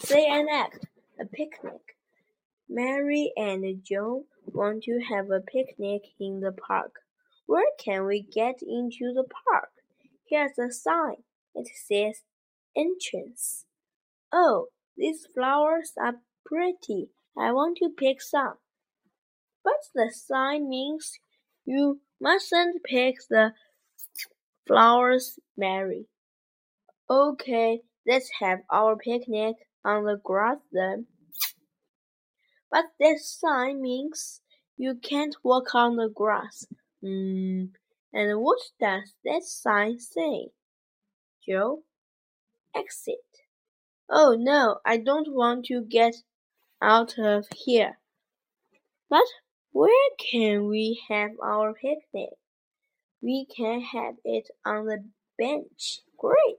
Say an act. A picnic. Mary and Joe want to have a picnic in the park. Where can we get into the park? Here's a sign. It says entrance. Oh, these flowers are pretty. I want to pick some. But the sign means you mustn't pick the flowers, Mary. Okay, let's have our picnic on the grass then. But this sign means you can't walk on the grass. Hmm, and what does that sign say? Joe? Exit. Oh no, I don't want to get out of here. But where can we have our picnic? We can have it on the bench. Great!